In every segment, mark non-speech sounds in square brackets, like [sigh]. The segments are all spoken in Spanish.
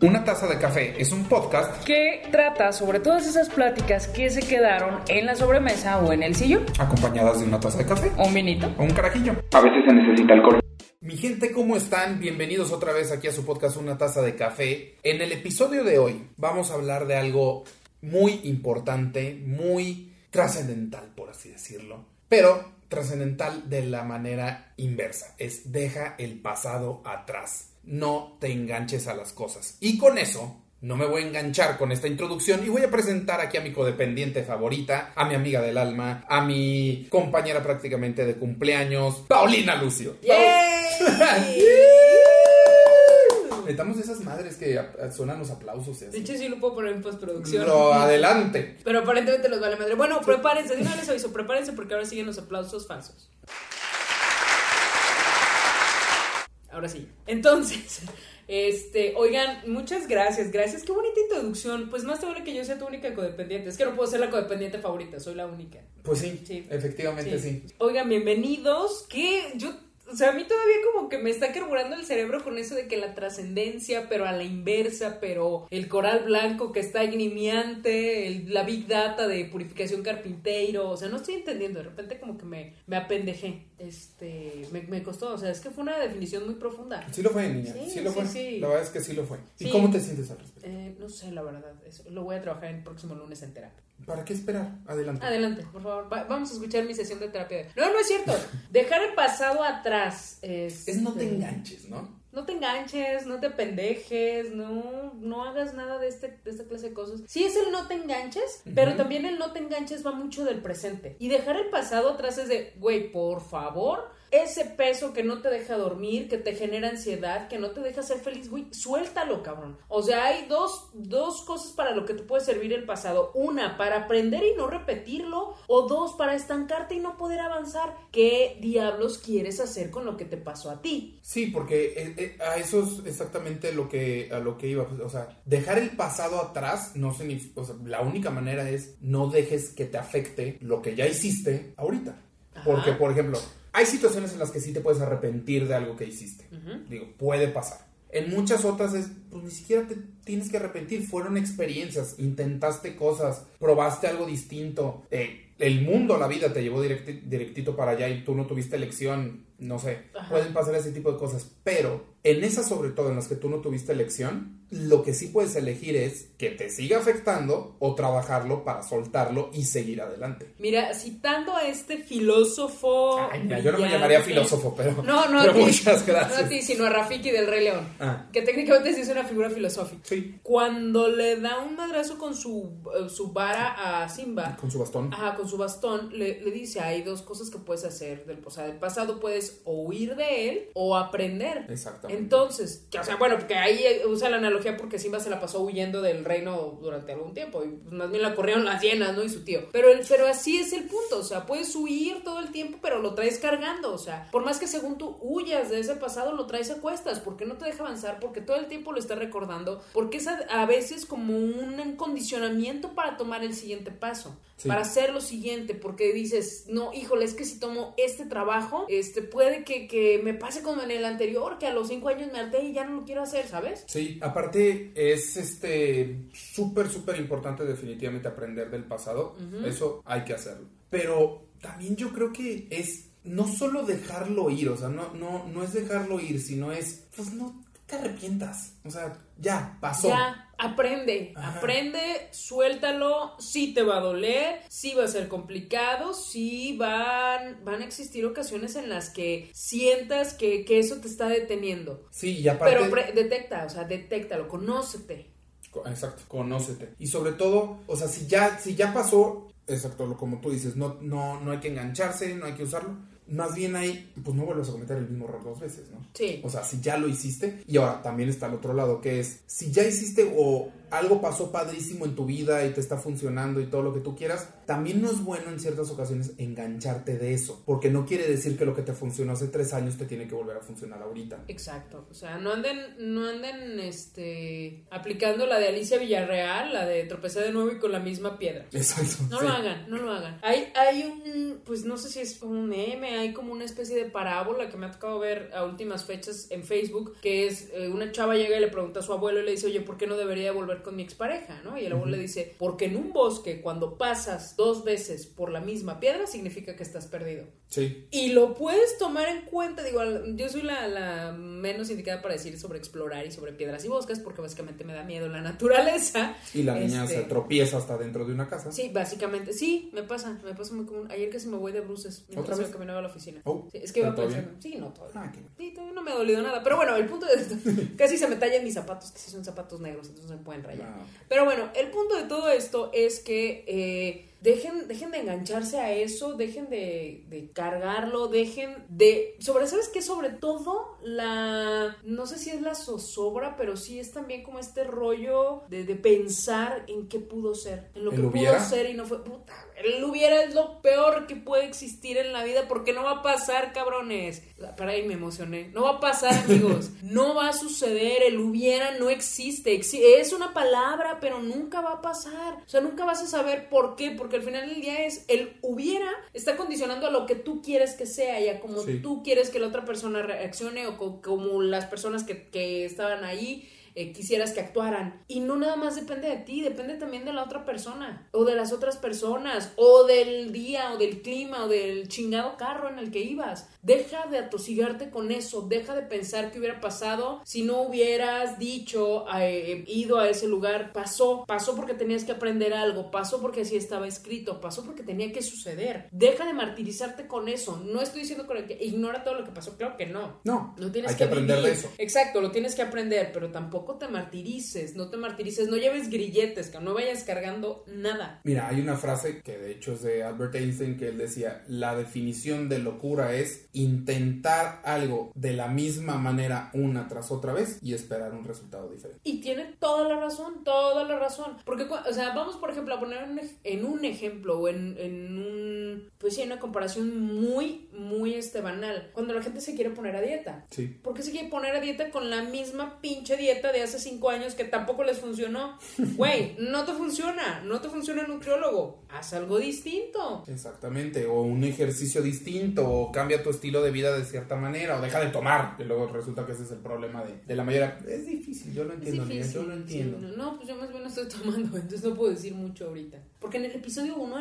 Una taza de café es un podcast que trata sobre todas esas pláticas que se quedaron en la sobremesa o en el sillón. acompañadas de una taza de café O un vinito. o un carajillo. A veces se necesita alcohol. Mi gente, ¿cómo están? Bienvenidos otra vez aquí a su podcast Una taza de café. En el episodio de hoy vamos a hablar de algo muy importante, muy trascendental, por así decirlo. Pero trascendental de la manera inversa. Es deja el pasado atrás. No te enganches a las cosas. Y con eso no me voy a enganchar con esta introducción y voy a presentar aquí a mi codependiente favorita, a mi amiga del alma, a mi compañera prácticamente de cumpleaños, Paulina Lucio. Metamos [laughs] esas madres que suenan los aplausos. De hecho, sí lo puedo poner en postproducción. Lo adelante. Pero aparentemente los vale madre. Bueno, prepárense, de una vez les aviso, prepárense porque ahora siguen los aplausos falsos. Ahora sí. Entonces, [laughs] este, oigan, muchas gracias, gracias. Qué bonita introducción. Pues más te vale que yo sea tu única codependiente. Es que no puedo ser la codependiente favorita, soy la única. Pues sí, Sí. efectivamente sí. Oigan, bienvenidos. Que yo, o sea, a mí todavía como que me está carburando el cerebro con eso de que la trascendencia, pero a la inversa, pero el coral blanco que está grimiante, el- la big data de purificación carpintero, o sea, no estoy entendiendo. De repente como que me, me apendejé. Este, me, me costó, o sea, es que fue una definición muy profunda. Sí lo fue, niña. Sí, Sí, lo sí, fue. sí. La verdad es que sí lo fue. ¿Y cómo te sientes al respecto? Eh, no sé, la verdad, eso, lo voy a trabajar el próximo lunes en terapia. ¿Para qué esperar? Adelante. Adelante, por favor. Va- vamos a escuchar mi sesión de terapia. No, no es cierto. [laughs] Dejar el pasado atrás. Es, Es no te este, enganches, ¿no? No te enganches, no te pendejes, no, no hagas nada de, este, de esta clase de cosas. Sí es el no te enganches, pero también el no te enganches va mucho del presente. Y dejar el pasado atrás es de, güey, por favor, ese peso que no te deja dormir, que te genera ansiedad, que no te deja ser feliz, güey, suéltalo, cabrón. O sea, hay dos, dos cosas para lo que te puede servir el pasado. Una, para aprender y no repetirlo. O dos, para estancarte y no poder avanzar. ¿Qué diablos quieres hacer con lo que te pasó a ti? Sí, porque eh, eh, a eso es exactamente lo que, a lo que iba. pues, O sea, dejar el pasado atrás no significa. O sea, la única manera es no dejes que te afecte lo que ya hiciste ahorita. Porque, por ejemplo, hay situaciones en las que sí te puedes arrepentir de algo que hiciste. Digo, puede pasar. En muchas otras es, pues ni siquiera te tienes que arrepentir. Fueron experiencias, intentaste cosas, probaste algo distinto. eh, el mundo, la vida te llevó directi- directito para allá y tú no tuviste elección. No sé, Ajá. pueden pasar ese tipo de cosas. Pero en esas, sobre todo en las que tú no tuviste elección, lo que sí puedes elegir es que te siga afectando o trabajarlo para soltarlo y seguir adelante. Mira, citando a este filósofo. Ay, mira, yo no me llamaría filósofo, pero. No, no [laughs] pero muchas gracias. No a ti, sino a Rafiki del Rey León. Ah. Que técnicamente sí es una figura filosófica. Sí, Cuando le da un madrazo con su, eh, su vara a Simba. con su bastón. Ajá, con su bastón, le, le dice, hay dos cosas que puedes hacer del, o sea, del pasado, puedes o huir de él o aprender. Exactamente. Entonces, o sea, bueno, porque ahí eh, usa la analogía porque Simba se la pasó huyendo del reino durante algún tiempo y pues, más bien la corrieron las hienas, ¿no? Y su tío. Pero, el, pero así es el punto, o sea, puedes huir todo el tiempo, pero lo traes cargando, o sea, por más que según tú huyas de ese pasado, lo traes a cuestas, porque no te deja avanzar, porque todo el tiempo lo estás recordando, porque es a, a veces como un condicionamiento para tomar el siguiente paso Sí. para hacer lo siguiente, porque dices, no, híjole, es que si tomo este trabajo, este puede que, que me pase como en el anterior, que a los cinco años me harté y ya no lo quiero hacer, ¿sabes? Sí, aparte es este súper, súper importante definitivamente aprender del pasado. Eso hay que hacerlo. Pero también yo creo que es no solo dejarlo ir, o sea, no, no, no es dejarlo ir, sino es, pues no te arrepientas. O sea, ya, pasó. Ya, aprende, Ajá. aprende, suéltalo, sí te va a doler, sí va a ser complicado, sí van, van a existir ocasiones en las que sientas que, que eso te está deteniendo. Sí, y aparte... Pero pre- detecta, o sea, detéctalo, conócete. Co- Exacto, conócete. Y sobre todo, o sea, si ya, si ya pasó, exacto, lo como tú dices, no, no, no hay que engancharse, no hay que usarlo. Más bien ahí, pues no vuelvas a cometer el mismo error dos veces, ¿no? Sí. O sea, si ya lo hiciste, y ahora también está el otro lado, que es, si ya hiciste o algo pasó padrísimo en tu vida y te está funcionando y todo lo que tú quieras, también no es bueno en ciertas ocasiones engancharte de eso, porque no quiere decir que lo que te funcionó hace tres años te tiene que volver a funcionar ahorita. Exacto, o sea, no anden, no anden, este, aplicando la de Alicia Villarreal, la de tropecé de nuevo y con la misma piedra. Exacto. No sí. lo hagan, no lo hagan. Hay, hay un, pues no sé si es un meme, hay como una especie de parábola que me ha tocado ver a últimas fechas en Facebook, que es eh, una chava llega y le pregunta a su abuelo y le dice, oye, ¿por qué no debería volver con mi expareja? ¿no? Y el abuelo le dice, porque en un bosque cuando pasas dos veces por la misma piedra significa que estás perdido. Sí. Y lo puedes tomar en cuenta, digo, yo soy la, la menos indicada para decir sobre explorar y sobre piedras y bosques, porque básicamente me da miedo la naturaleza. Y la niña Este, se tropieza hasta dentro de una casa. Sí, básicamente, sí, me pasa, me pasa muy común. Ayer casi me voy de bruces ¿Otra mientras vez? iba caminaba a la oficina. Oh, Sí, es que iba pensando, sí, no, todavía. Ah. Sí, todavía no me ha dolido nada. Pero bueno, el punto de esto, [laughs] casi se me tallan mis zapatos, que sí son zapatos negros, entonces no se pueden Ah, Pero bueno, el punto de todo esto es que eh, dejen, dejen de engancharse a eso, dejen de, de cargarlo, dejen de... Sobre, ¿sabes qué? Sobre todo la... No sé si es la zozobra, pero sí es también como este rollo de, de pensar en qué pudo ser, en lo ¿El que hubiera? pudo ser y no fue... Puta, el hubiera es lo peor que puede existir en la vida porque no va a pasar, cabrones. Para ahí me emocioné. No va a pasar, amigos. [laughs] No va a suceder. El hubiera no existe. Exi- es una palabra, pero nunca va a pasar. O sea, nunca vas a saber por qué. Porque al final del día es el hubiera está condicionando a lo que tú quieres que sea y a como Sí. tú quieres que la otra persona reaccione o co- como las personas que, que estaban ahí eh, quisieras que actuaran. Y no nada más depende de ti, depende también de la otra persona, o de las otras personas, o del día, o del clima, o del chingado carro en el que ibas. Deja de atosigarte con eso, deja de pensar qué hubiera pasado si no hubieras dicho, eh, ido a ese lugar. Pasó, pasó porque tenías que aprender algo, pasó porque así estaba escrito, pasó porque tenía que suceder. Deja de martirizarte con eso. No estoy diciendo que ignora todo lo que pasó, claro que no. No, No tienes hay que, aprender vivir. de eso. Exacto, lo tienes que aprender, pero tampoco te martirices, no te martirices, no lleves grilletes, que no vayas cargando nada. Mira, hay una frase que de hecho es de Albert Einstein que él decía, la definición de locura es intentar algo de la misma manera una tras otra vez y esperar un resultado diferente. Y tiene toda la razón, toda la razón. Porque, o sea, vamos, por ejemplo, a poner en un ejemplo o en, en un, pues sí, una comparación muy, muy este, banal. Cuando la gente se quiere poner a dieta. Sí. ¿Por qué se quiere poner a dieta con la misma pinche dieta de hace cinco años que tampoco les funcionó? Güey, no te funciona, no te funciona el nutriólogo. Haz algo distinto. Exactamente, o un ejercicio distinto, o cambia tu estilo de vida de cierta manera, o deja de tomar, que luego resulta que ese es el problema de, de la mayoría. Es difícil, yo lo Es entiendo, difícil, yo lo entiendo. sí, no, pues yo más bien no estoy tomando, [laughs] entonces no puedo decir mucho ahorita. Porque en el episodio 1,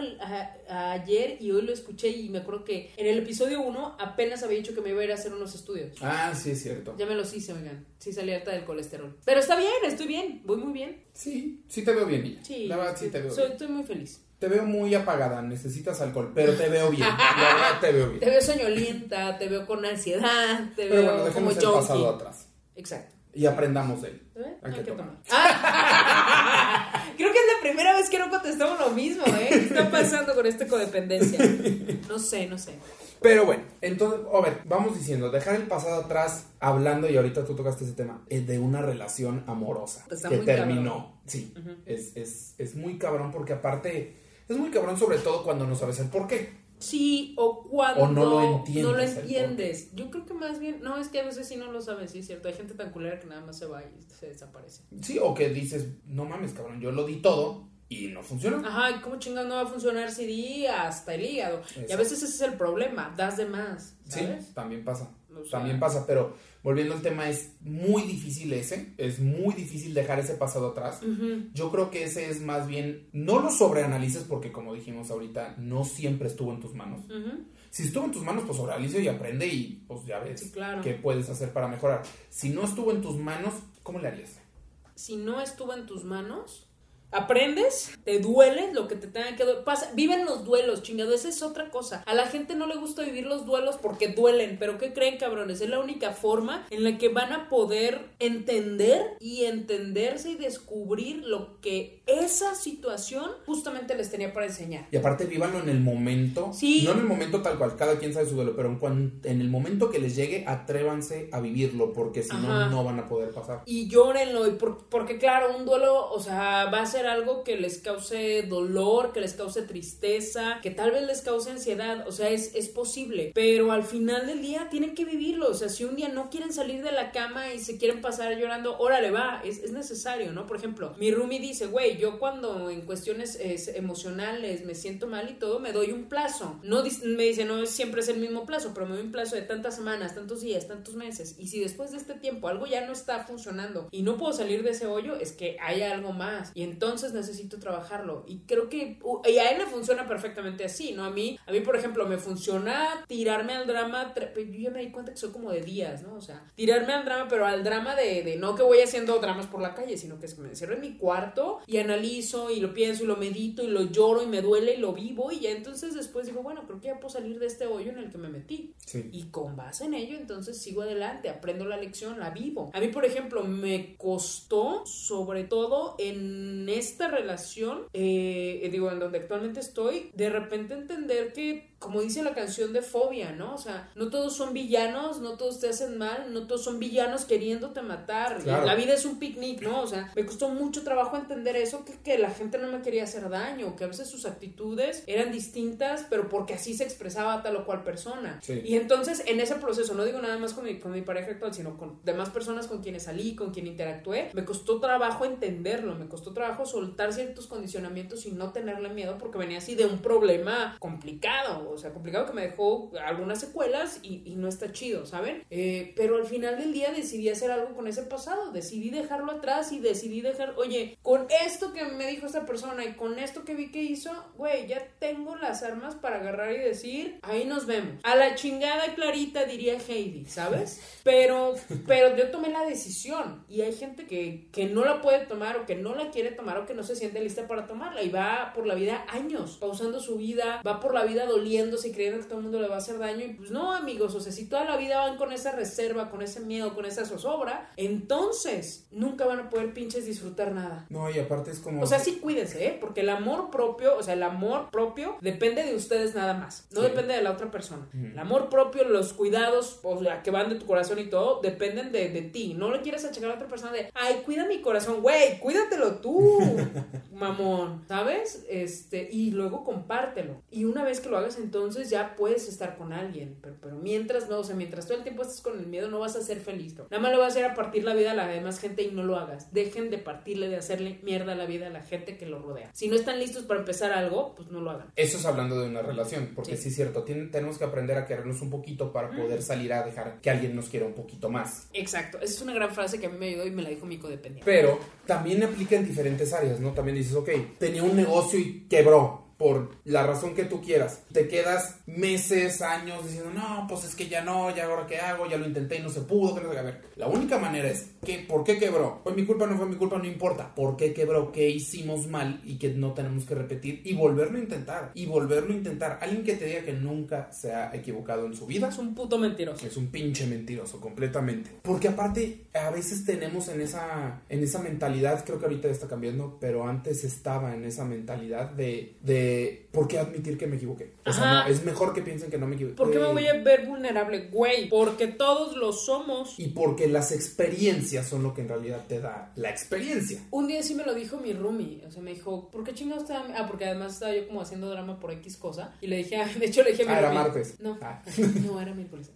ayer y hoy lo escuché y me acuerdo que en el episodio 1 apenas había dicho que me iba a ir a hacer unos estudios. Ah, sí, es cierto. Ya me los hice, oigan. Sí salí harta del colesterol. Pero está bien, estoy bien, voy muy bien. Sí, sí te veo bien. Sí, La verdad, sí te veo soy, bien. estoy muy feliz. Te veo muy apagada, necesitas alcohol, pero te veo bien. La verdad, te veo bien. Te veo soñolienta, te veo con ansiedad, te Pero veo bueno, como el pasado junkie. atrás Exacto. y aprendamos de él. ¿Eh? Hay que tomar. Ah. [laughs] Creo que es la primera vez que no contestamos lo mismo, ¿eh? ¿Qué está pasando con esta codependencia? No sé, no sé. Pero bueno, entonces, a ver, vamos diciendo, dejar el pasado atrás, hablando, y ahorita tú tocaste ese tema, es de una relación amorosa Está que terminó. cabrón. Sí, es, es, es muy cabrón porque aparte, es muy cabrón sobre todo cuando no sabes el por qué. Sí, o cuando O no lo entiendes, no lo entiendes. Yo creo que más bien, no, es que a veces sí no lo sabes, sí es cierto. Hay gente tan culera que nada más se va y se desaparece. Sí, o que dices, no mames, cabrón, yo lo di todo y no funcionó. Ajá, ¿y cómo chingados no va a funcionar si di hasta el hígado? Y a veces ese es el problema, das de más, Sí, también pasa. O sea- También pasa, pero volviendo al tema, es muy difícil ese, es muy difícil dejar ese pasado atrás. Yo creo que ese es más bien, no lo sobreanalices porque como dijimos ahorita, no siempre estuvo en tus manos. Si estuvo en tus manos, pues sobreanaliza y aprende y pues ya ves Sí, claro. qué puedes hacer para mejorar. Si no estuvo en tus manos, ¿cómo le harías? si no estuvo en tus manos, aprendes, te duele lo que te tenga que. Pasa, viven los duelos, chingado, esa es otra cosa. A la gente no le gusta vivir los duelos porque duelen, pero ¿qué creen, cabrones? Es la única forma en la que van a poder entender y entenderse y descubrir lo que esa situación justamente les tenía para enseñar. Y aparte, vívanlo en el momento. Sí. No en el momento tal cual, cada quien sabe su duelo, pero en, en el momento que les llegue, atrévanse a vivirlo porque si no, no van a poder pasar. Y llórenlo, y por- porque claro, un duelo, o sea, va a ser algo que les cause dolor, que les cause tristeza, que tal vez les cause ansiedad, o sea, es, es posible, pero al final del día tienen que vivirlo, o sea, si un día no quieren salir de la cama y se quieren pasar llorando, órale, va, es, es necesario, ¿no? Por ejemplo, mi roomie dice, güey, yo cuando en cuestiones emocionales me siento mal y todo, me doy un plazo, no me dice, no siempre es el mismo plazo, pero me doy un plazo de tantas semanas, tantos días, tantos meses, y si después de este tiempo algo ya no está funcionando y no puedo salir de ese hoyo, es que hay algo más, y entonces necesito trabajarlo, y creo que, y a él le funciona perfectamente así, ¿no? A mí, a mí, por ejemplo, me funciona tirarme al drama, yo ya me di cuenta que soy como de días, ¿no? O sea, tirarme al drama, pero al drama de, de no que voy haciendo dramas por la calle, sino que es que me encierro en mi cuarto y analizo y lo pienso y lo medito y lo lloro y me duele y lo vivo y ya entonces después digo, bueno, creo que ya puedo salir de este hoyo en el que me metí. Y con base en ello, entonces sigo adelante, aprendo la lección, la vivo. A mí, por ejemplo, me costó, sobre todo en esta relación, eh, digo, en donde actualmente estoy, de repente entender que como dice la canción de Fobia, ¿no? O sea, no todos son villanos, no todos te hacen mal, no todos son villanos queriéndote matar. La vida es un picnic, ¿no? O sea, me costó mucho trabajo entender eso, que, que la gente no me quería hacer daño, que a veces sus actitudes eran distintas, pero porque así se expresaba tal o cual persona. Y entonces, en ese proceso, no digo nada más con mi, con mi pareja actual, sino con demás personas con quienes salí, con quien interactué, me costó trabajo entenderlo, me costó trabajo soltar ciertos condicionamientos y no tenerle miedo porque venía así de un problema complicado o sea, complicado que me dejó algunas secuelas y, no está chido, ¿saben? Eh, pero al final del día decidí hacer algo con ese pasado, decidí dejarlo atrás y decidí dejar, oye, con esto que me dijo esta persona y con esto que vi que hizo, güey, ya tengo las armas para agarrar y decir, ahí nos vemos. A la chingada clarita diría Heidi, ¿sabes? Pero, pero yo tomé la decisión y hay gente que, que no la puede tomar o que no la quiere tomar o que no se siente lista para tomarla y va por la vida años, pausando su vida, va por la vida doliendo y creyendo que todo el mundo le va a hacer daño. Y pues no, amigos, o sea, si toda la vida van con esa reserva, con ese miedo, con esa zozobra, entonces nunca van a poder pinches disfrutar nada. No, y aparte es como... O sea, sí cuídense, ¿eh? Porque el amor propio, o sea, el amor propio depende de ustedes nada más, no depende de la otra persona. El amor propio, los cuidados, o sea, que van de tu corazón y todo, dependen de, de ti. No le quieres achacar a otra persona de, ay, cuida mi corazón, güey, cuídatelo tú, [laughs] mamón, ¿sabes? Este, y luego compártelo. Y una vez que lo hagas en entonces ya puedes estar con alguien. Pero, pero mientras no, o sea, mientras todo el tiempo estés con el miedo, no vas a ser feliz. Nada más lo vas a hacer a partir la vida a la demás gente y no lo hagas. Dejen de partirle, de hacerle mierda a la vida a la gente que lo rodea. Si no están listos para empezar algo, pues no lo hagan. Eso es hablando de una relación, porque sí, es cierto, tenemos que aprender a querernos un poquito para poder salir a dejar que alguien nos quiera un poquito más. Exacto, esa es una gran frase que a mí me ayudó y me la dijo mi codependiente. Pero también aplica en diferentes áreas, ¿no? También dices, ok, tenía un negocio y quebró por la razón que tú quieras. Te quedas meses, años diciendo, no, pues es que ya no, ya ahora qué hago, ya lo intenté y no se pudo. A ver, la única manera es, que, ¿por qué quebró? Fue mi culpa, no fue mi culpa, no importa. ¿Por qué quebró? ¿Qué hicimos mal y que no tenemos que repetir? Y volverlo a intentar. Y volverlo a intentar. Alguien que te diga que nunca se ha equivocado en su vida. Es un puto mentiroso. Es un pinche mentiroso, completamente. Porque aparte, a veces tenemos en esa, en esa mentalidad, creo que ahorita está cambiando, pero antes estaba en esa mentalidad de ¿por qué admitir que me equivoqué? O sea, no, es mejor que piensen que no me equivoqué. ¿Por qué me voy a ver vulnerable, güey? Porque todos lo somos. Y porque las experiencias son lo que en realidad te da la experiencia. Un día sí me lo dijo mi roomie, o sea, me dijo, ¿por qué chingados está? Ah, porque además estaba yo como haciendo drama por X cosa. Y le dije, [laughs] de hecho le dije a mi ah, era martes. No, ah. [laughs] no, era miércoles.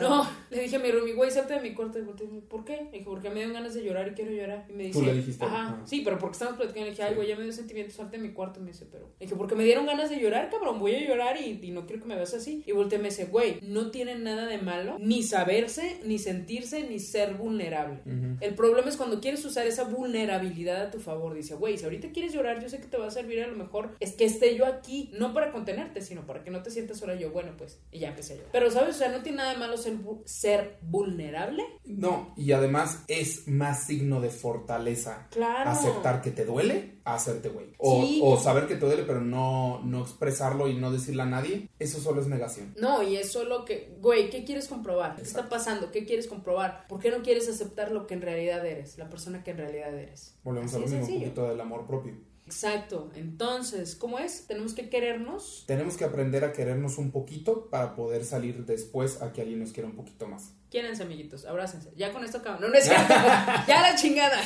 No, le dije a mi roomie, güey, salte de mi cuarto. Y ¿por qué? Le dije, porque me dio ganas de llorar y quiero llorar. Y me dice, ¿Tú le dijiste? Ajá, sí, pero porque estamos platicando. Le dije, ay, güey, ya me dio sentimientos, salte de mi cuarto. Y me dice, pero. Le dije, porque me dieron ganas de llorar, cabrón, voy a llorar y, no quiero que me veas así. Y volteé y me dice, güey, no tiene nada de malo ni saberse, ni sentirse, ni ser vulnerable. El problema es cuando quieres usar esa vulnerabilidad a tu favor. Dice, güey, si ahorita quieres llorar, yo sé que te va a servir a lo mejor. Es que esté yo aquí, no para contenerte, sino para que no te sientas sola. Yo, bueno, pues, y ya empecé a llorar. Pero, ¿sabes? O sea, no tiene nada de malo ser, ser vulnerable. No, y además es más signo de fortaleza. Claro. Aceptar que te duele, hacerte güey. O, o saber que te duele, pero no, no expresarlo y no decirle a nadie, eso solo es negación. No, y es solo que, güey, ¿qué quieres comprobar? ¿Qué está pasando? ¿Qué quieres comprobar? ¿Por qué no quieres aceptar lo que en realidad eres, la persona que en realidad eres? Volvemos a lo mismo, un poquito del amor propio. Exacto. Entonces, ¿cómo es? Tenemos que querernos. Tenemos que aprender a querernos un poquito para poder salir después a que alguien nos quiera un poquito más. Quiérense, amiguitos, abrácense. Ya con esto acabamos. No, no es cierto. [laughs] ya la chingada.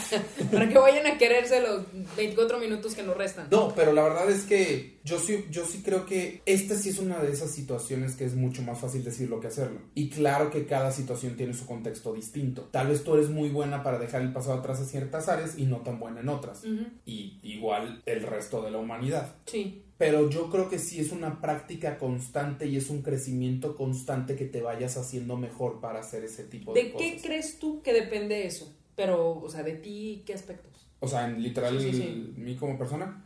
Para que vayan a quererse los 24 minutos que nos restan. No, pero la verdad es que yo sí, yo sí creo que esta sí es una de esas situaciones que es mucho más fácil decirlo que hacerlo. Y claro que cada situación tiene su contexto distinto. Tal vez tú eres muy buena para dejar el pasado atrás en ciertas áreas y no tan buena en otras. Y igual el resto de la humanidad. Sí. Pero yo creo que sí es una práctica constante y es un crecimiento constante que te vayas haciendo mejor para hacer ese tipo de, ¿De cosas. qué crees tú que depende eso? Pero, o sea, de ti, ¿qué aspectos? O sea, en literal, Sí, sí, sí. mí como persona.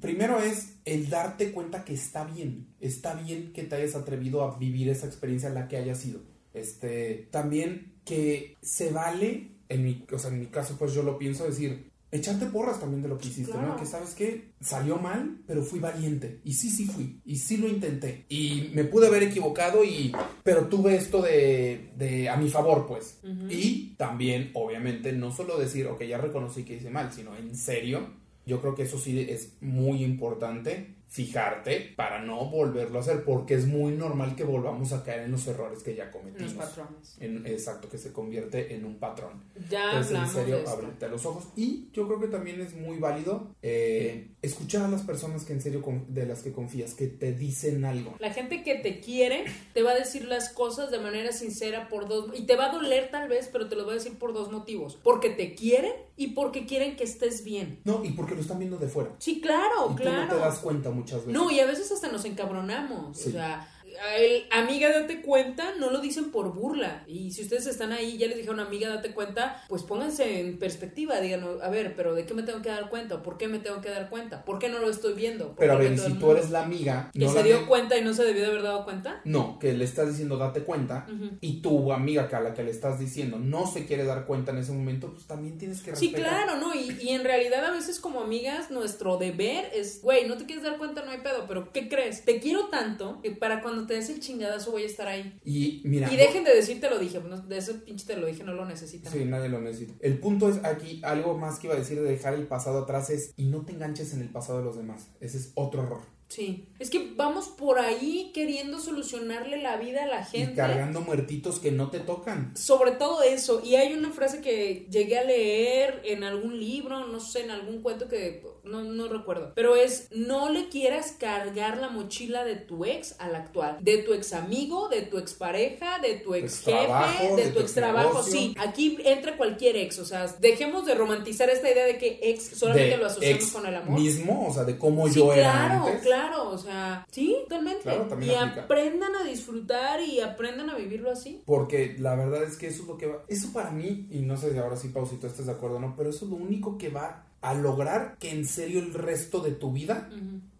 Primero es el darte cuenta que está bien. Está bien que te hayas atrevido a vivir esa experiencia la que haya sido. Este, también que se vale, en mi, o sea, en mi caso, pues yo lo pienso decir, echarte porras también de lo que hiciste, Claro. ¿no? Que sabes que salió mal, pero fui valiente. Y sí, sí fui. Y sí lo intenté. Y me pude haber equivocado y... Pero tuve esto de... de a mi favor, pues. Y también, obviamente, no solo decir, ok, ya reconocí que hice mal, sino en serio. Yo creo que eso sí es muy importante, fijarte para no volverlo a hacer, porque es muy normal que volvamos a caer en los errores que ya Los cometimos. patrones. En- exacto, que se convierte en un patrón. Ya Entonces, en serio, ábrete los ojos. Y yo creo que también es muy válido eh, escuchar a las personas que en serio de las que confías, que te dicen algo. La gente que te quiere te va a decir las cosas de manera sincera por dos y te va a doler tal vez, pero te lo va a decir por dos motivos, porque te quieren y porque quieren que estés bien. No, y porque lo están viendo de fuera. Sí, claro, y tú claro. no te das cuenta muchas veces. No, y a veces hasta nos encabronamos. Sí. O sea, el amiga date cuenta, no lo dicen por burla. Y si ustedes están ahí, ya les dijeron amiga date cuenta, pues pónganse en perspectiva, digan, a ver, pero ¿de qué me tengo que dar cuenta? ¿Por qué me tengo que dar cuenta? ¿Por qué no lo estoy viendo? ¿Por Pero a ver, si tú eres la amiga... que no se dio cuenta y no se debió de haber dado cuenta. No, que le estás diciendo date cuenta y tu amiga que a la que le estás diciendo no se quiere dar cuenta en ese momento, pues también tienes que Sí, respetar. claro, ¿no? Y, y en realidad a veces como amigas nuestro deber es, güey, no te quieres dar cuenta, no hay pedo, pero ¿qué crees? Te quiero tanto que para cuando te des el chingadazo voy a estar ahí. Y mira... Y dejen de decir te lo dije, de ese pinche te lo dije, no lo necesitan. Sí, nadie lo necesita. El punto es aquí, algo más que iba a decir de dejar el pasado atrás es y no te enganches en el pasado de los demás. Ese es otro error. Sí. Es que vamos por ahí queriendo solucionarle la vida a la Y gente. cargando muertitos que no te tocan. Sobre todo eso. Y hay una frase que llegué a leer en algún libro, no sé, en algún cuento que no, no recuerdo. Pero es, no le quieras cargar la mochila de tu ex al actual. De tu ex amigo, de tu ex pareja, de tu ex jefe, de, de tu tu ex trabajo. negocio. Sí, aquí entra cualquier ex. O sea, dejemos de romantizar esta idea de que ex solamente De lo asociamos ex con el amor. Mismo, o sea, de cómo Sí, yo era claro, antes. Claro, o sea, sí, totalmente. Claro, también y aplica. aprendan a disfrutar y aprendan a vivirlo así. Porque la verdad es que eso es lo que va. Eso para mí, y no sé si ahora sí, Pausito, estés de acuerdo o no, pero eso es lo único que va a lograr que en serio el resto de tu vida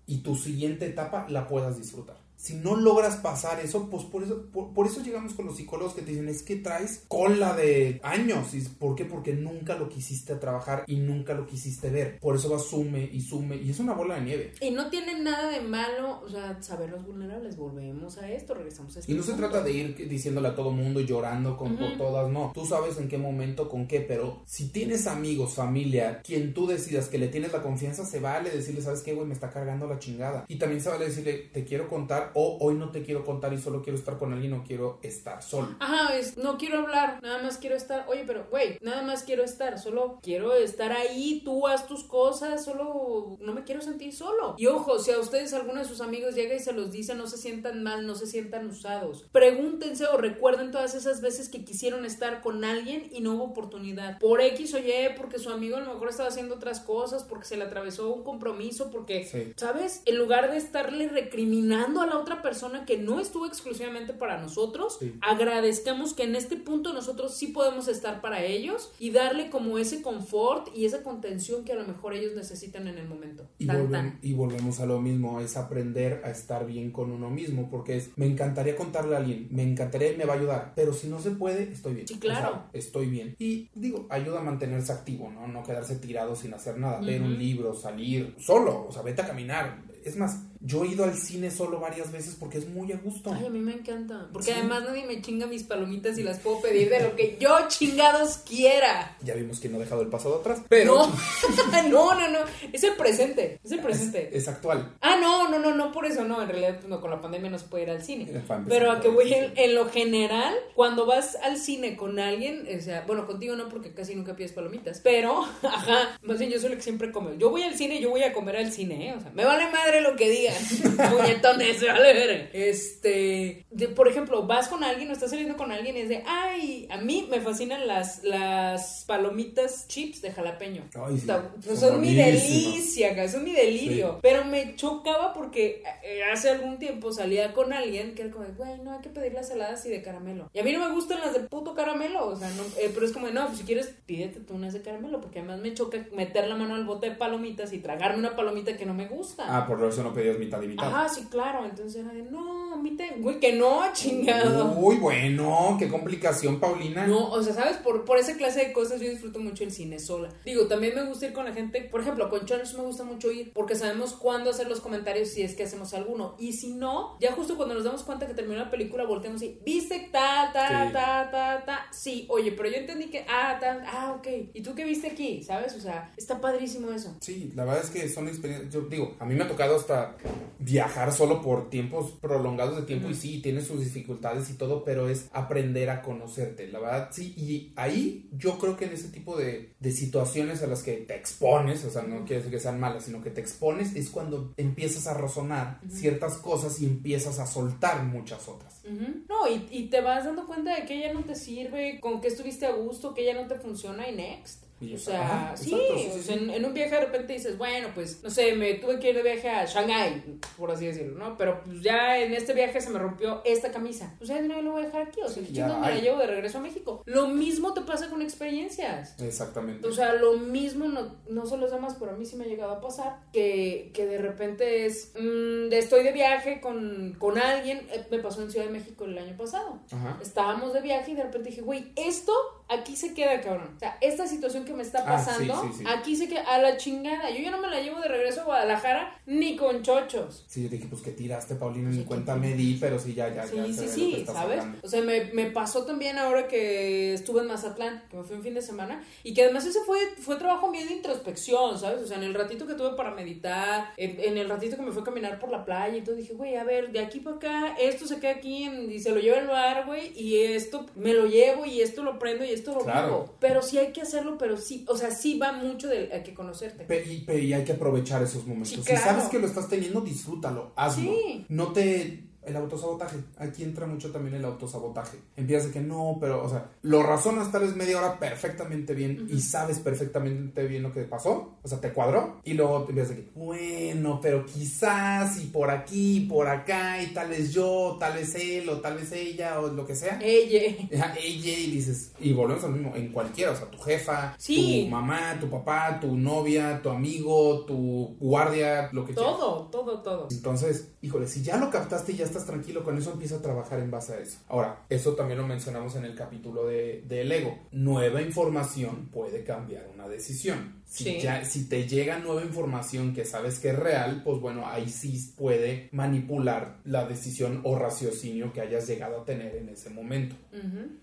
y tu siguiente etapa la puedas disfrutar. Si no logras pasar eso, pues por eso, por, por eso llegamos con los psicólogos que te dicen, es que traes cola de años. ¿Y ¿Por qué? Porque nunca lo quisiste trabajar y nunca lo quisiste ver. Por eso va sume y sume y es una bola de nieve. Y no tiene nada de malo, o sea, saberlos vulnerables. Volvemos a esto, regresamos a esto. Y no se trata de ir diciéndole a todo mundo llorando con por todas, no. Tú sabes en qué momento, con qué, pero si tienes amigos, familia, quien tú decidas que le tienes la confianza, se vale decirle, ¿sabes qué, güey? Me está cargando la chingada. Y también se vale decirle, te quiero contar o hoy no te quiero contar y solo quiero estar con alguien o quiero estar solo. Ajá, es, no quiero hablar, nada más quiero estar. Oye, pero, güey, nada más quiero estar, solo quiero estar ahí, tú haz tus cosas, solo no me quiero sentir solo. Y ojo, si a ustedes alguno de sus amigos llega y se los dice, no se sientan mal, no se sientan usados. Pregúntense o recuerden todas esas veces que quisieron estar con alguien y no hubo oportunidad. Por X o Y, porque su amigo a lo mejor estaba haciendo otras cosas, porque se le atravesó un compromiso, porque Sí. ¿Sabes? En lugar de estarle recriminando a la otra persona que no estuvo exclusivamente para nosotros, Sí. agradezcamos que en este punto nosotros sí podemos estar para ellos y darle como ese confort y esa contención que a lo mejor ellos necesitan en el momento. Y, Tan, volvem- tan. y volvemos a lo mismo, es aprender a estar bien con uno mismo, porque es, me encantaría contarle a alguien, me encantaría y me va a ayudar, pero si no se puede, estoy bien. Sí, claro. O sea, estoy bien. Y digo, ayuda a mantenerse activo, ¿no? No quedarse tirado sin hacer nada, leer Ujú. un libro, salir solo, o sea, vete a caminar. Es más, Yo he ido al cine solo varias veces porque es muy a gusto. Ay, a mí me encanta. Porque además nadie me chinga mis palomitas y las puedo pedir de lo que yo chingados quiera. Ya vimos que no ha dejado el pasado atrás. Pero. [laughs] No, no, no, Es el presente. Es el presente. Es, actual. Ah, no, no, no, no por eso, no. En realidad, pues, no, con la pandemia no se puede ir al cine. Pero a que voy en, lo general, cuando vas al cine con alguien, o sea, bueno, contigo no, porque casi nunca pides palomitas. Pero, [laughs] ajá, más bien yo soy el que siempre come. Yo voy al cine y yo voy a comer al cine, ¿eh? O sea, me vale madre lo que digan. [laughs] Puñetones, se vale ver. Este, por ejemplo, vas con alguien o estás saliendo con alguien y es de, ay, a mí me fascinan las, las palomitas chips de jalapeño. Ay, sí. Pues, son, mi delicia, son mi delirio. Pero me chocaba porque eh, hace algún tiempo salía con alguien que era como, güey, no hay que pedir las saladas y de caramelo. Y a mí no me gustan las de puto caramelo, o sea, no, eh, pero es como, no, pues si quieres, pídete tú unas de caramelo, porque además me choca meter la mano al bote de palomitas y tragarme una palomita que no me gusta. Ah, por eso no pedías mitad y mitad. Ah, sí, claro. Entonces era de, no, mitad, güey, que no, chingado. Uy, bueno, qué complicación, Paulina. No, o sea, ¿sabes? Por, por esa clase de cosas yo disfruto mucho el cine sola. Digo, también me gusta ir con la gente, por ejemplo, con Chonos me gusta mucho ir, porque sabemos cuándo hacer los comentarios si es que hacemos alguno. Y si no, ya justo cuando nos damos cuenta que terminó la película, volteamos y, ¿viste ta, ta, ta, ta, ta? Sí, oye, pero yo entendí que, ah, ta, ah, ok. ¿Y tú qué viste aquí? ¿Sabes? O sea, está padrísimo eso. Sí, la verdad es que son experiencias, yo digo, a mí me ha tocado hasta viajar solo por tiempos prolongados de tiempo y sí, tiene sus dificultades y todo, pero es aprender a conocerte, la verdad, sí, y ahí yo creo que en ese tipo de, de situaciones a las que te expones, o sea, no quiere decir que sean malas, sino que te expones, es cuando empiezas a razonar ciertas cosas y empiezas a soltar muchas otras. No, y, y, te vas dando cuenta de que ella no te sirve, con que estuviste a gusto, que ella no te funciona y next o sea, sí, en, un viaje de repente dices, bueno, pues, no sé, me tuve que ir de viaje a Shanghai, por así decirlo, ¿no? Pero pues ya en este viaje se me rompió esta camisa. Pues ya no lo voy a dejar aquí, o sea, que me la llevo de regreso a México. Lo mismo te pasa con experiencias. Exactamente. O sea, lo mismo, no, no son los demás, pero a mí sí me ha llegado a pasar, que, que de repente es, mm, estoy de viaje con, con alguien, eh, me pasó en Ciudad de México el año pasado. Estábamos de viaje y de repente dije, güey, esto aquí se queda, cabrón. O sea, esta situación que me está ah, pasando, aquí se queda a la chingada. Yo ya no me la llevo de regreso a Guadalajara ni con chochos. Sí, yo dije, pues que tiraste, Paulina, ni cuenta me di, pero sí, ya, ya, sí, Sí, sí, ¿sabes? O sea, me, me, pasó también ahora que estuve en Mazatlán, que me fui un fin de semana, y que además ese fue, fue trabajo bien de introspección, ¿sabes? O sea, en el ratito que tuve para meditar, en, el ratito que me fue a caminar por la playa, y todo, dije, güey, a ver, de aquí para acá, esto se queda aquí y se lo lleva el bar, güey, y esto me lo llevo y esto lo prendo y esto lo claro. Pero sí hay que hacerlo, pero sí, o sea, sí va mucho de hay que conocerte. y, y, hay que aprovechar esos momentos. Si sabes que lo estás teniendo, disfrútalo, hazlo. No te el autosabotaje. Aquí entra mucho también el autosabotaje. Empiezas de que no, pero, o sea, lo razonas tal vez media hora perfectamente bien y sabes perfectamente bien lo que pasó. O sea, te cuadró. Y luego te empiezas de que, bueno, pero quizás y por aquí, por acá, y tal vez yo, tal vez él, o tal vez ella, o lo que sea. Ella. [laughs] Ella, y dices, y volvemos al mismo, en cualquiera, o sea, tu jefa, tu mamá, tu papá, tu novia, tu amigo, tu guardia, lo que todo, Todo, todo, todo. Entonces, híjole, si ya lo captaste y ya estás tranquilo con eso, empieza a trabajar en base a eso. Ahora, eso también lo mencionamos en el capítulo de, del ego. Nueva información puede cambiar una decisión. Si, ya, si te llega nueva información que sabes que es real, pues bueno, ahí sí puede manipular la decisión o raciocinio que hayas llegado a tener en ese momento.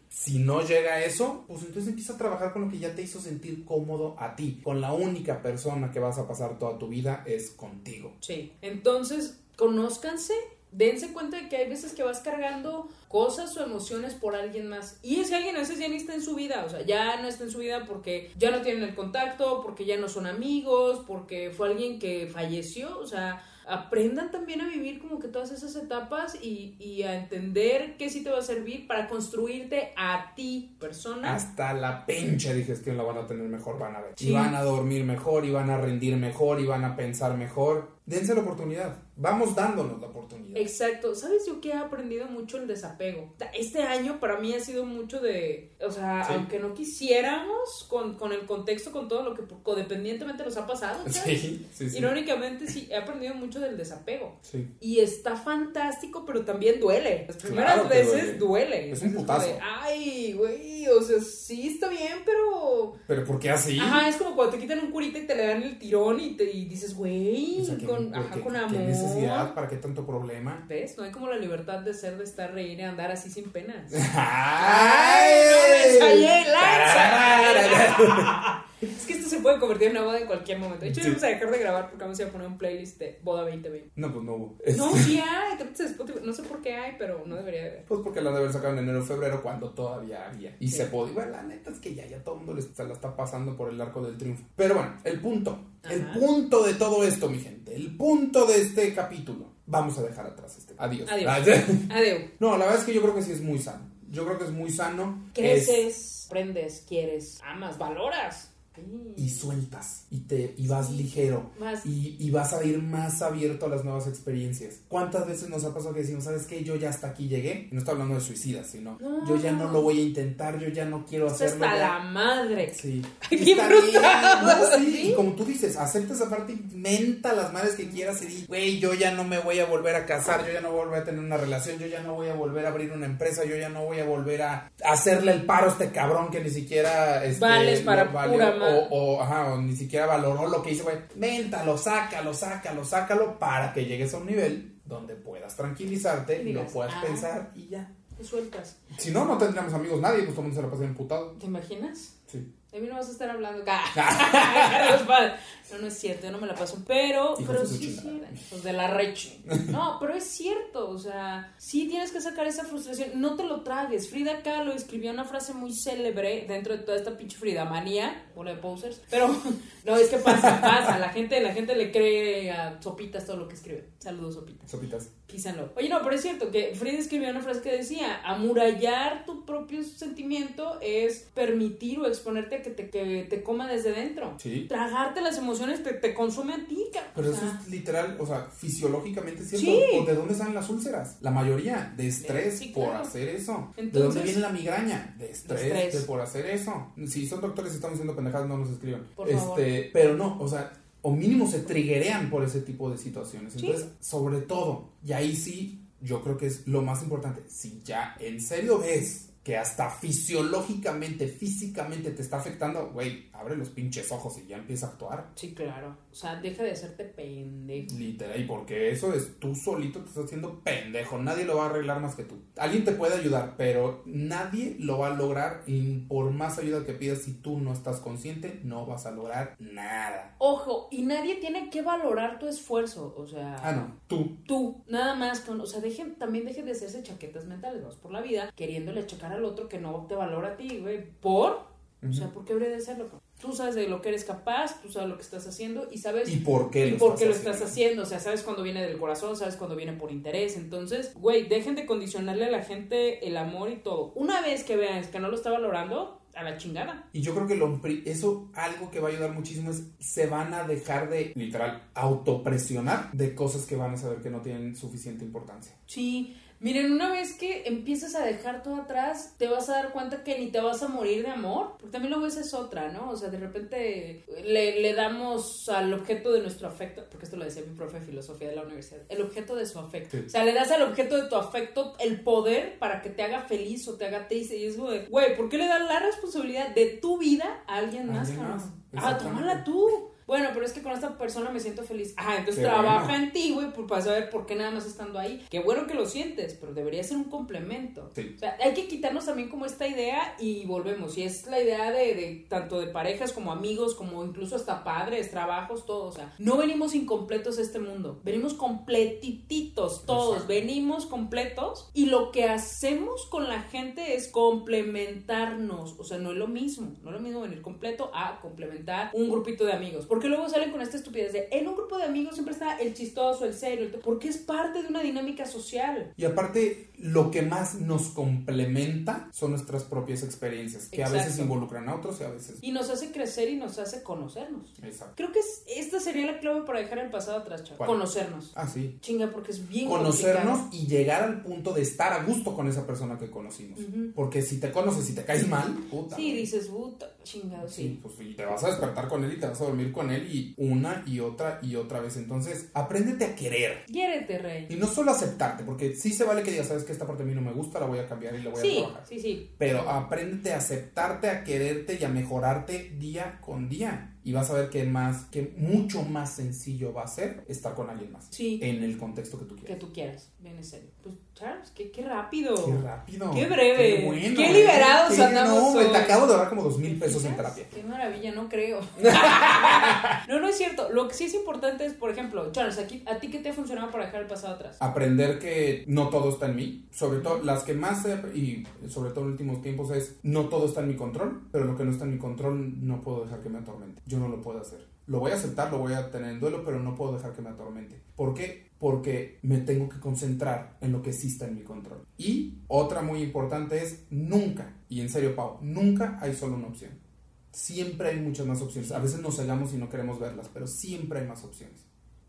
Si no llega eso, pues entonces empieza a trabajar con lo que ya te hizo sentir cómodo a ti. Con la única persona que vas a pasar toda tu vida es contigo. Sí, entonces conózcanse dense cuenta de que hay veces que vas cargando cosas o emociones por alguien más. Y ese alguien a veces ya ni está en su vida, o sea, ya no está en su vida porque ya no tienen el contacto, porque ya no son amigos, porque fue alguien que falleció, o sea, aprendan también a vivir como que todas esas etapas y, y, a entender qué sí te va a servir para construirte a ti, persona. Hasta la pinche digestión la van a tener mejor, van a ver. Y van a dormir mejor, y van a rendir mejor, y van a pensar mejor. Dense la oportunidad. Vamos dándonos la oportunidad. Exacto. ¿Sabes yo que he aprendido mucho el desapego? Este año para mí ha sido mucho de, o sea, aunque no quisiéramos, con, con, el contexto, con todo lo que codependientemente nos ha pasado, ¿sabes? Sí, sí, sí. Irónicamente sí, he aprendido mucho del desapego. Sí. Y está fantástico, pero también duele. Las primeras Claro veces duele. duele. Es un putazo. de, Ay, güey, o sea, sí está bien, pero... Pero ¿por qué así? Ajá, es como cuando te quitan un curita y te le dan el tirón y, te, y dices, güey, O sea, ¿qué- con, ajá, con amor. Necesidad? ¿Para qué tanto problema? ¿Ves? No hay como la libertad de ser, de estar, reír y andar así sin penas. [laughs] ¡Ay! ¡No me ensayé, lanza! Es que esto se puede convertir en una boda en cualquier momento. De hecho, Sí. vamos a dejar de grabar porque vamos a poner un playlist de boda 2020. No, pues no hubo. No, sí hay. No sé por qué hay, pero no debería de haber. Pues porque la han de haber sacado en enero o febrero cuando todavía había. Y Sí. se podía. Bueno, la neta es que ya, ya todo el mundo les- se la está pasando por el arco del triunfo. Pero bueno, el punto. El punto de todo esto, mi gente. El punto de este capítulo. Vamos a dejar atrás este. Adiós. Adiós. Ah, Adeu. No, la verdad es que yo creo que sí es muy sano. Yo creo que es muy sano. Es- Creces, aprendes, quieres, amas, valoras. Y sueltas. Y, te, y vas ligero. Más. Y, y vas a ir más abierto a las nuevas experiencias. ¿Cuántas veces nos ha pasado que decimos, ¿sabes qué? Yo ya hasta aquí llegué. Y no estoy hablando de suicidas, sino No. yo ya no lo voy a intentar, yo ya no quiero Esto hacerlo. ya". la madre. Sí. Qué Está bien. Y como tú dices, acepta esa parte y menta las madres que quieras y di, güey, yo ya no me voy a volver a casar, yo ya no voy a volver a tener una relación, yo ya no voy a volver a abrir una empresa, yo ya no voy a volver a hacerle el paro a este cabrón que ni siquiera este, Vales para pura o, o, ajá, o ni siquiera valoró lo que hizo, güey. Méntalo, sácalo, sácalo, sácalo para que llegues a un nivel donde puedas tranquilizarte, Y lo puedas ah. pensar y ya. Te sueltas. Si no, no tendríamos amigos nadie, pues todo el mundo se la pasa emputado. ¿Te imaginas? Sí. De mí no vas a estar hablando. [laughs] [laughs] Paz. No, no es cierto, yo no me la paso. Pero, pero sí, sí, pues de la reche. [laughs] No, pero es cierto, o sea, sí tienes que sacar esa frustración. No te lo tragues. Frida Kahlo escribió una frase muy célebre dentro de toda esta pinche Frida manía, bola de posers. Pero, no, es que pasa, pasa. La gente, la gente le cree a Sopitas todo lo que escribe. Saludos, Sopitas. Sopitas. Písanlo. Oye, no, pero es cierto que Frida escribió una frase que decía, amurallar tu propio sentimiento es permitir o exponerte a que te, que te coma desde dentro. Sí. Tragarte las emociones te, te consume a ti. Pero O eso es literal, o sea, fisiológicamente cierto. Sí. ¿O ¿De dónde salen las úlceras? La mayoría, de estrés Sí, por hacer eso. ¿De dónde viene la migraña? De estrés, estrés. de por hacer eso. Si son doctores y estamos haciendo pendejadas, no nos escriban. Por este, favor. Pero no, o sea, o mínimo se triguerean por ese tipo de situaciones. Sí. Entonces, sobre todo, y ahí sí, yo creo que es lo más importante. Si ya en serio ves que hasta fisiológicamente, físicamente te está afectando, güey, abre los pinches ojos y ya empieza a actuar. Sí, claro. O sea, deja de hacerte pendejo. Literal, y porque eso es tú solito te estás haciendo pendejo, nadie lo va a arreglar más que tú. Alguien te puede ayudar, pero nadie lo va a lograr y por más ayuda que pidas, si tú no estás consciente, no vas a lograr nada. Ojo, y nadie tiene que valorar tu esfuerzo. O sea, Ah, no, tú. tú, nada más con, o sea, dejen, también dejen de hacerse chaquetas mentales, vas por la vida queriéndole al otro que no te valora a ti, güey, por, o sea, ¿por qué habría de hacerlo? Tú sabes de lo que eres capaz, tú sabes lo que estás haciendo y sabes ¿Y por qué y lo, por estás, qué lo haciendo? estás haciendo, o sea, sabes cuando viene del corazón, sabes cuando viene por interés, entonces, güey, dejen de condicionarle a la gente el amor y todo. Una vez que vean que no lo está valorando, a la chingada. Y yo creo que lo, eso algo que va a ayudar muchísimo es se van a dejar de literal autopresionar de cosas que van a saber que no tienen suficiente importancia. Sí, miren, una vez que empiezas a dejar todo atrás, te vas a dar cuenta que ni te vas a morir de amor, porque también luego esa es otra, ¿no? O sea, de repente le, le damos al objeto de nuestro afecto, porque esto lo decía mi profe de filosofía de la universidad, el objeto de su afecto. Sí. O sea, le das al objeto de tu afecto el poder para que te haga feliz o te haga triste, y es como de, güey, ¿por qué le das la responsabilidad de tu vida a alguien más, Alguien más, Ah, tómala tú. Bueno, pero es que con esta persona me siento feliz. Ah, entonces trabaja bueno. en ti, güey, para saber por qué nada más estando ahí. Qué bueno que lo sientes, pero debería ser un complemento. Sí. O sea, hay que quitarnos también como esta idea y volvemos. Y es la idea de, de tanto de parejas como amigos, como incluso hasta padres, trabajos, todo. O sea, no venimos incompletos a este mundo. Venimos completititos, todos. Exacto. Venimos completos. Y lo que hacemos con la gente es complementarnos. O sea, no es lo mismo. No es lo mismo venir completo a complementar un grupito de amigos. Porque luego salen con esta estupidez de en un grupo de amigos siempre está el chistoso, el serio, el porque es parte de una dinámica social. Y aparte, lo que más nos complementa son nuestras propias experiencias, que a veces involucran a otros y a veces... Y nos hace crecer y nos hace conocernos. Exacto. Creo que es- esta sería la clave para dejar el pasado atrás, chaval. Conocernos. Ah, sí. Chinga, porque es bien Conocernos complicado. y llegar al punto de estar a gusto con esa persona que conocimos. Porque si te conoces y te caes mal, puta. Sí, dices, puta, chingado, Sí, sí. pues y te vas a despertar con él y te vas a dormir con él y una y otra y otra vez. Entonces, apréndete a querer. Quiérete, rey. Y no solo aceptarte, porque sí se vale que digas, sabes que esta parte de mí no me gusta, la voy a cambiar y la voy a trabajar. sí, sí. Pero apréndete a aceptarte, a quererte y a mejorarte día con día. Y vas a ver que más, que mucho más sencillo va a ser estar con alguien más. Sí. En el contexto que tú Que quieras. tú quieras. Bien en serio. Pues, Charles, qué, qué rápido. Qué rápido. Qué breve. Qué bueno. Qué liberados Qué- andamos No, güey, te hoy. acabo de ahorrar como dos mil pesos en terapia. Qué maravilla, no creo. [laughs] no, no es cierto. Lo que sí es importante es, por ejemplo, Charles, aquí, ¿a ti qué te ha funcionado para dejar el pasado atrás? aprender que no todo está en mí. Sobre todo, las que más he, y sobre todo en últimos tiempos es no todo está en mi control, pero lo que no está en mi control no puedo dejar que me atormente. Yo no lo puedo hacer. Lo voy a aceptar, lo voy a tener en duelo, pero no puedo dejar que me atormente. ¿Por qué? Porque me tengo que concentrar en lo que sí está en mi control. Y otra muy importante es nunca, y en serio, Pau, nunca hay solo una opción. Siempre hay muchas más opciones. A veces nos cegamos y no queremos verlas, pero siempre hay más opciones.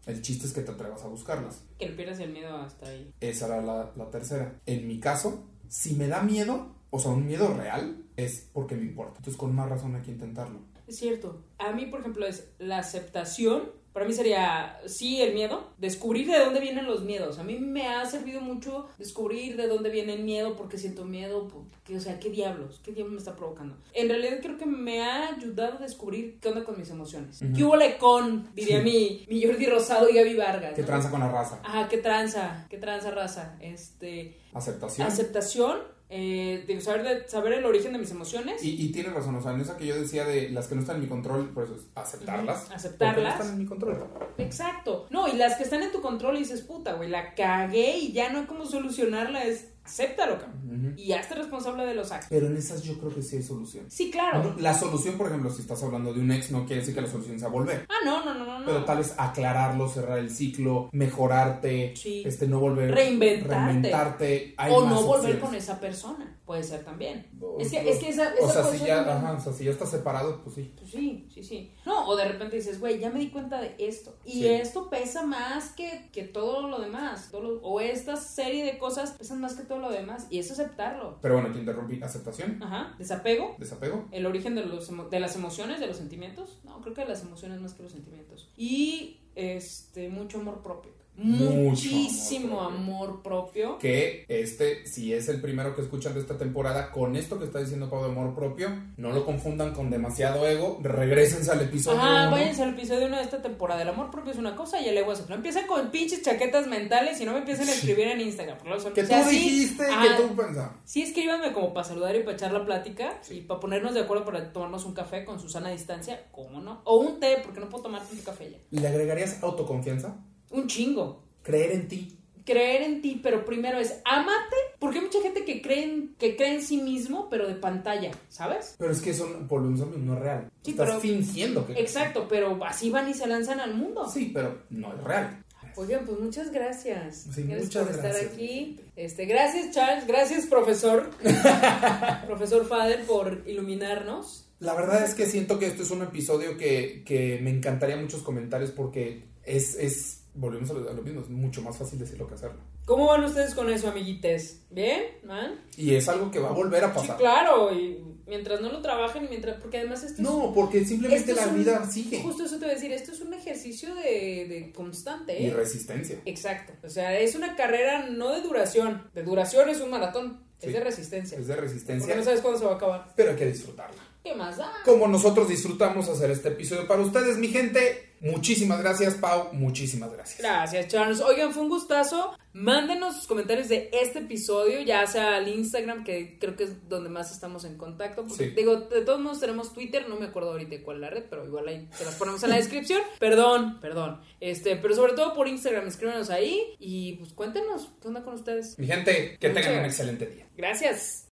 El chiste es que te atrevas a buscarlas. Que le pierdas el miedo hasta ahí. Esa era la, la tercera. En mi caso, si me da miedo, o sea, un miedo real, es porque me importa. Entonces, con más razón hay que intentarlo. Es cierto. A mí, por ejemplo, es la aceptación. Para mí sería, sí, el miedo. Descubrir de dónde vienen los miedos. A mí me ha servido mucho descubrir de dónde viene el miedo, porque siento miedo, porque, o sea, ¿qué diablos? ¿Qué diablos me está provocando? En realidad creo que me ha ayudado a descubrir qué onda con mis emociones. Ujú. ¿Qué hubo con? Diría mi, mi Jordi Rosado y Gaby Vargas. ¿Qué tranza con la raza? Ajá, qué tranza, qué tranza raza. Este, Aceptación. aceptación, eh, saber, de saber el origen de mis emociones. y, y tienes razón, o sea, en esa que yo decía de las que no están en mi control, por eso es aceptarlas. Ujú, aceptarlas. Porque no están en mi control. Exacto. No, y las que están en tu control y dices, puta, güey, la cagué y ya no hay cómo solucionarla, es acéptalo, cabrón. Ujú. Y hazte responsable de los actos. Pero en esas yo creo que sí hay solución. Sí, claro. La solución, por ejemplo, si estás hablando de un ex, no quiere decir que la solución sea volver. Ah, no, no, no, no. no. Pero tal vez aclararlo, cerrar el ciclo, mejorarte, Sí. este, no volver, Reinventarte. reinventarte. Hay o más no volver opciones. con esa persona. Puede ser también. O- Es que, es que esa, o esa sea, puede si ya, ajá, o sea, si ya estás separado, pues sí. Pues sí, sí, sí. No, o de repente dices, güey, ya me di cuenta de esto. Y Sí. esto pesa más que, que todo lo demás. todo lo- o esta serie de cosas pesan más que todo lo demás. Y es aceptarlo. Pero bueno, te interrumpí. Aceptación, Ajá. Desapego. desapego. El origen de, los, de las emociones, de los sentimientos. No, creo que de las emociones más que los sentimientos. Y este, mucho amor propio. Mucho Muchísimo amor amor propio. Que este, si es el primero que escuchan de esta temporada, con esto que está diciendo Pau de amor propio, no lo confundan con demasiado ego. Regrésense al episodio. Uno. váyanse al episodio 1 de esta temporada. El amor propio es una cosa y el ego es otra. Empieza con pinches chaquetas mentales y no me empiecen a escribir en Instagram. Por lo Que o tú sí, dijiste, ajá, que tú pensabas. Sí, escríbanme como para saludar y para echar la plática y para ponernos de acuerdo para tomarnos un café con Susana a distancia, ¿cómo no? O un té, porque no puedo tomar tanto café ya. ¿Le agregarías autoconfianza? Un chingo. Creer en ti. Creer en ti, pero primero es ámate, porque hay mucha gente que cree en, que cree en sí mismo, pero de pantalla, ¿sabes? Pero es que eso, volvemos a lo mismo, no es real. Sí, Estás pero- fingiendo que. Exacto, pero así van y se lanzan al mundo. Sí, pero no es real. Oigan, pues muchas gracias. Sí, Gracias muchas por gracias. estar aquí. Este, gracias, Charles. Gracias, profesor. [laughs] profesor Fader, por iluminarnos. La verdad es que siento que esto es un episodio que, que me encantaría muchos comentarios porque es, es, volvemos a lo, a lo mismo, es mucho más fácil decirlo que hacerlo. ¿Cómo van ustedes con eso, amiguites? ¿Bien? ¿Man? Y es algo que va a volver a Sí, pasar. claro. Y mientras no lo trabajen y mientras... Porque además esto es... No, porque simplemente la un- vida sigue. Justo eso te voy a decir. Esto es un ejercicio de, de constante, Y ¿eh? resistencia. Exacto. O sea, es una carrera no de duración. De duración es un maratón. Sí. Es de resistencia. Es de Porque resistencia, no sabes cuándo se va a acabar. pero hay que disfrutarla. ¿Qué más da? Como nosotros disfrutamos hacer este episodio para ustedes, mi gente. Muchísimas gracias, Pau. Muchísimas gracias. Gracias, Charles. Oigan, fue un gustazo. Mándenos sus comentarios de este episodio, ya sea al Instagram, que creo que es donde más estamos en contacto. Porque, Sí. digo, de todos modos tenemos Twitter, no me acuerdo ahorita cuál es la red, pero igual ahí se las ponemos en la descripción. [laughs] Perdón, perdón. Este, pero sobre todo por Instagram, escríbanos ahí y pues cuéntenos qué onda con ustedes. Mi gente, que Muchas tengan un excelente día. Gracias.